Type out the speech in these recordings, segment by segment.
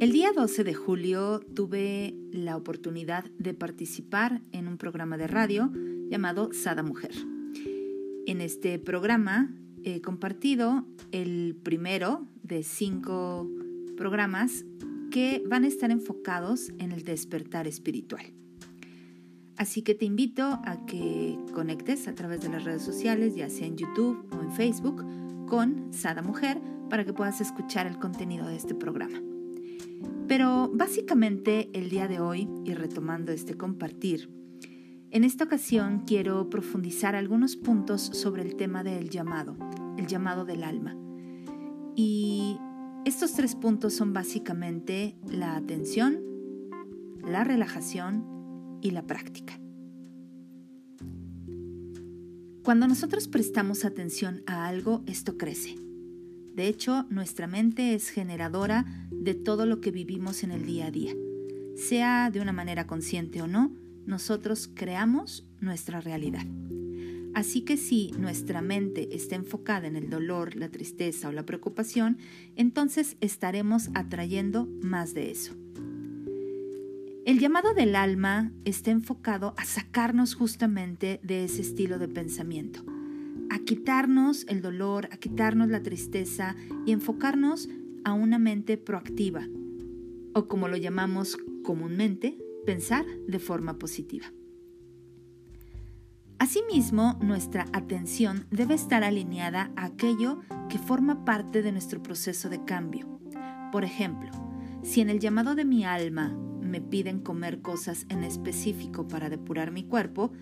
El día 12 de julio tuve la oportunidad de participar en un programa de radio llamado Sada Mujer. En este programa he compartido el primero de cinco programas que van a estar enfocados en el despertar espiritual. Así que te invito a que conectes a través de las redes sociales, ya sea en YouTube o en Facebook, con Sada Mujer para que puedas escuchar el contenido de este programa. Pero básicamente el día de hoy, y retomando este compartir, en esta ocasión quiero profundizar algunos puntos sobre el tema del llamado, el llamado del alma. Y estos tres puntos son básicamente la atención, la relajación y la práctica. Cuando nosotros prestamos atención a algo, esto crece. De hecho, nuestra mente es generadora de todo lo que vivimos en el día a día. Sea de una manera consciente o no, nosotros creamos nuestra realidad. Así que si nuestra mente está enfocada en el dolor, la tristeza o la preocupación, entonces estaremos atrayendo más de eso. El llamado del alma está enfocado a sacarnos justamente de ese estilo de pensamiento, a quitarnos el dolor, a quitarnos la tristeza y enfocarnos a una mente proactiva, o como lo llamamos comúnmente, pensar de forma positiva. Asimismo, nuestra atención debe estar alineada a aquello que forma parte de nuestro proceso de cambio. Por ejemplo, si en el llamado de mi alma me piden comer cosas en específico para depurar mi cuerpo,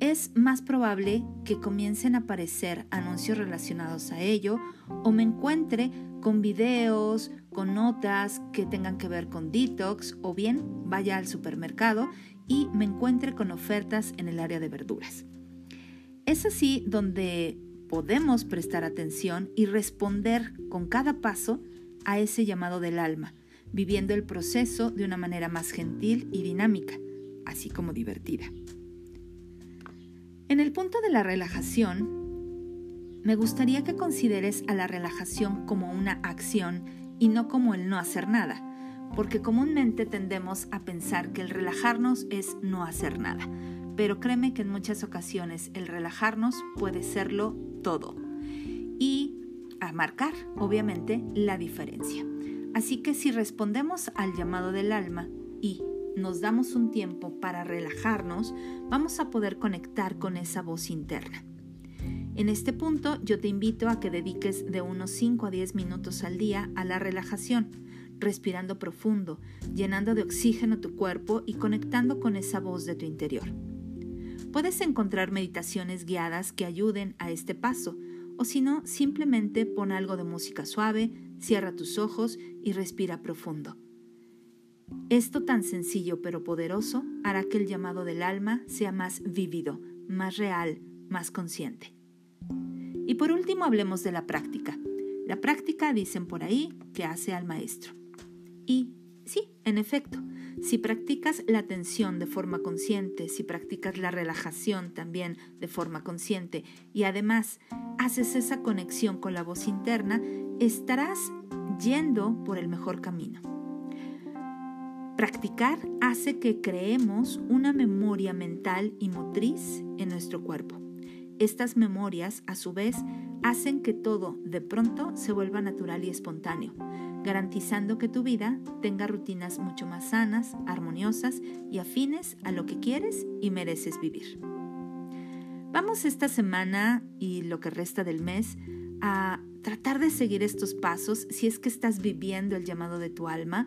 es más probable que comiencen a aparecer anuncios relacionados a ello o me encuentre con videos, con notas que tengan que ver con detox o bien vaya al supermercado y me encuentre con ofertas en el área de verduras. Es así donde podemos prestar atención y responder con cada paso a ese llamado del alma, viviendo el proceso de una manera más gentil y dinámica, así como divertida. El punto de la relajación, me gustaría que consideres a la relajación como una acción y no como el no hacer nada, porque comúnmente tendemos a pensar que el relajarnos es no hacer nada, pero créeme que en muchas ocasiones el relajarnos puede serlo todo y a marcar, obviamente, la diferencia. Así que si respondemos al llamado del alma y nos damos un tiempo para relajarnos, vamos a poder conectar con esa voz interna. En este punto yo te invito a que dediques de unos 5 a 10 minutos al día a la relajación, respirando profundo, llenando de oxígeno tu cuerpo y conectando con esa voz de tu interior. Puedes encontrar meditaciones guiadas que ayuden a este paso, o si no, simplemente pon algo de música suave, cierra tus ojos y respira profundo. Esto tan sencillo pero poderoso hará que el llamado del alma sea más vívido, más real, más consciente. Y por último hablemos de la práctica. La práctica dicen por ahí que hace al maestro. Y sí, en efecto, si practicas la atención de forma consciente, si practicas la relajación también de forma consciente y además haces esa conexión con la voz interna, estarás yendo por el mejor camino. Practicar hace que creemos una memoria mental y motriz en nuestro cuerpo. Estas memorias, a su vez, hacen que todo de pronto se vuelva natural y espontáneo garantizando que tu vida tenga rutinas mucho más sanas, armoniosas y afines a lo que quieres y mereces vivir. Vamos esta semana y lo que resta del mes a tratar de seguir estos pasos si es que estás viviendo el llamado de tu alma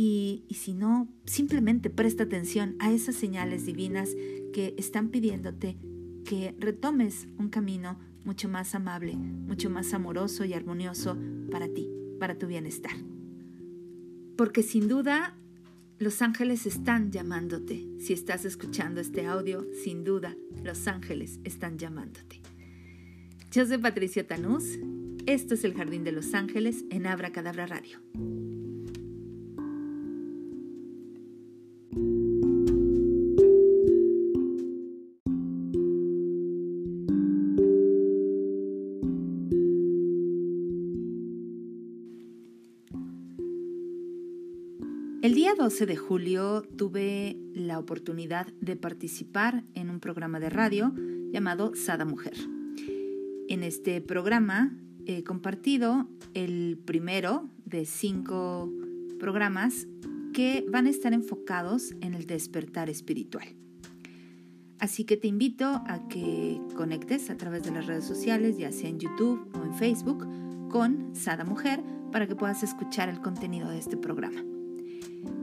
y, si no, simplemente presta atención a esas señales divinas que están pidiéndote que retomes un camino mucho más amable, mucho más amoroso y armonioso para ti para tu bienestar. Porque sin duda los ángeles están llamándote. Si estás escuchando este audio, sin duda los ángeles están llamándote. Yo soy Patricia Tanús. Esto es el Jardín de los Ángeles en Abra Cadabra Radio. El día 12 de julio tuve la oportunidad de participar en un programa de radio llamado Sada Mujer. En este programa he compartido el primero de cinco programas que van a estar enfocados en el despertar espiritual. Así que te invito a que conectes a través de las redes sociales, ya sea en YouTube o en Facebook, con Sada Mujer para que puedas escuchar el contenido de este programa.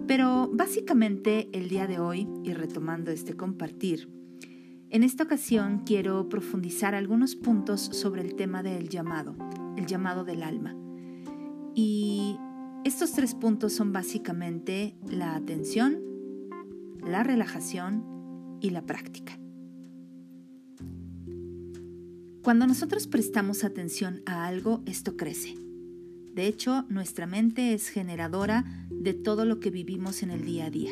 Pero básicamente el día de hoy, y retomando este compartir, en esta ocasión quiero profundizar algunos puntos sobre el tema del llamado, el llamado del alma. Y estos tres puntos son básicamente la atención, la relajación y la práctica. Cuando nosotros prestamos atención a algo, esto crece. De hecho, nuestra mente es generadora de todo lo que vivimos en el día a día.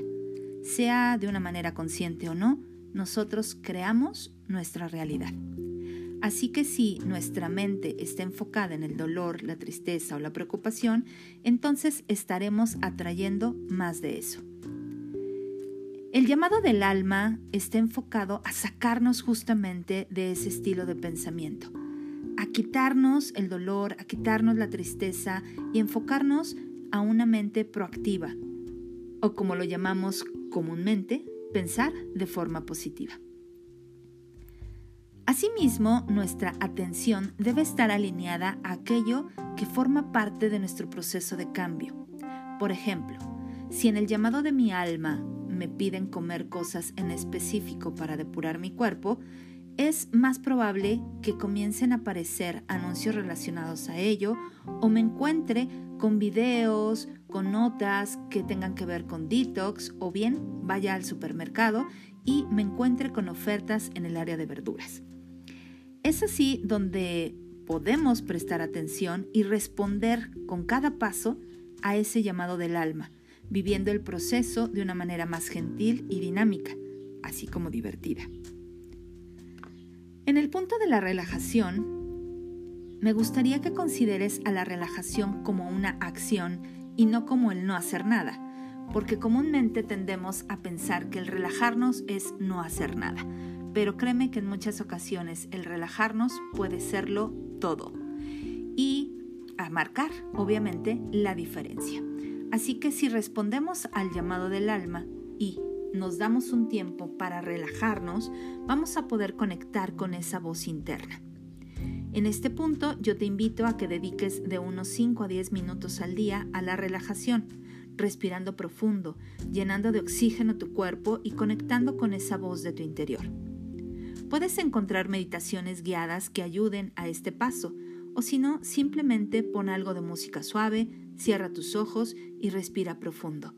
Sea de una manera consciente o no, nosotros creamos nuestra realidad. Así que si nuestra mente está enfocada en el dolor, la tristeza o la preocupación, entonces estaremos atrayendo más de eso. El llamado del alma está enfocado a sacarnos justamente de ese estilo de pensamiento a quitarnos el dolor, a quitarnos la tristeza y enfocarnos a una mente proactiva, o como lo llamamos comúnmente, pensar de forma positiva. Asimismo, nuestra atención debe estar alineada a aquello que forma parte de nuestro proceso de cambio. Por ejemplo, si en el llamado de mi alma me piden comer cosas en específico para depurar mi cuerpo, es más probable que comiencen a aparecer anuncios relacionados a ello o me encuentre con videos, con notas que tengan que ver con detox o bien vaya al supermercado y me encuentre con ofertas en el área de verduras. Es así donde podemos prestar atención y responder con cada paso a ese llamado del alma, viviendo el proceso de una manera más gentil y dinámica, así como divertida. En el punto de la relajación, me gustaría que consideres a la relajación como una acción y no como el no hacer nada, porque comúnmente tendemos a pensar que el relajarnos es no hacer nada, pero créeme que en muchas ocasiones el relajarnos puede serlo todo y a marcar, obviamente, la diferencia. Así que si respondemos al llamado del alma y nos damos un tiempo para relajarnos, vamos a poder conectar con esa voz interna. En este punto yo te invito a que dediques de unos 5 a 10 minutos al día a la relajación, respirando profundo, llenando de oxígeno tu cuerpo y conectando con esa voz de tu interior. Puedes encontrar meditaciones guiadas que ayuden a este paso, o si no, simplemente pon algo de música suave, cierra tus ojos y respira profundo.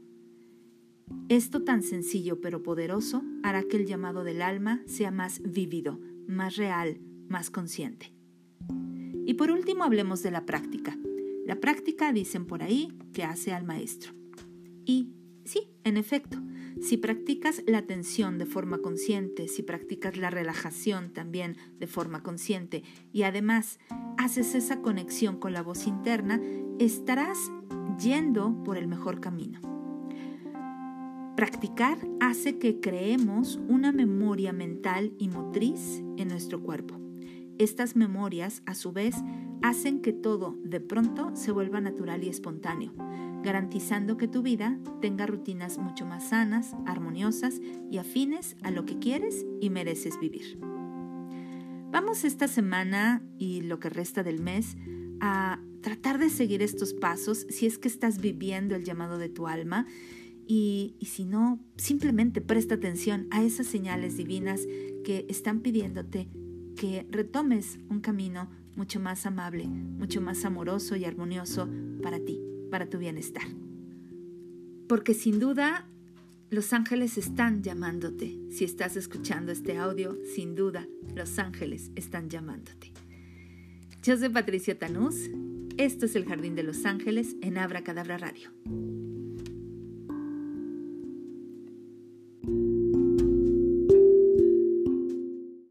Esto tan sencillo pero poderoso hará que el llamado del alma sea más vívido, más real, más consciente. Y por último hablemos de la práctica. La práctica dicen por ahí que hace al maestro. Y sí, en efecto, si practicas la atención de forma consciente, si practicas la relajación también de forma consciente y además haces esa conexión con la voz interna, estarás yendo por el mejor camino. Practicar hace que creemos una memoria mental y motriz en nuestro cuerpo. Estas memorias, a su vez, hacen que todo de pronto se vuelva natural y espontáneo, garantizando que tu vida tenga rutinas mucho más sanas, armoniosas y afines a lo que quieres y mereces vivir. Vamos esta semana y lo que resta del mes a tratar de seguir estos pasos si es que estás viviendo el llamado de tu alma y, si no, simplemente presta atención a esas señales divinas que están pidiéndote que retomes un camino mucho más amable, mucho más amoroso y armonioso para ti, para tu bienestar. Porque sin duda los ángeles están llamándote. Si estás escuchando este audio, sin duda los ángeles están llamándote. Yo soy Patricia Tanús. Esto es el Jardín de los Ángeles en Abra Cadabra Radio.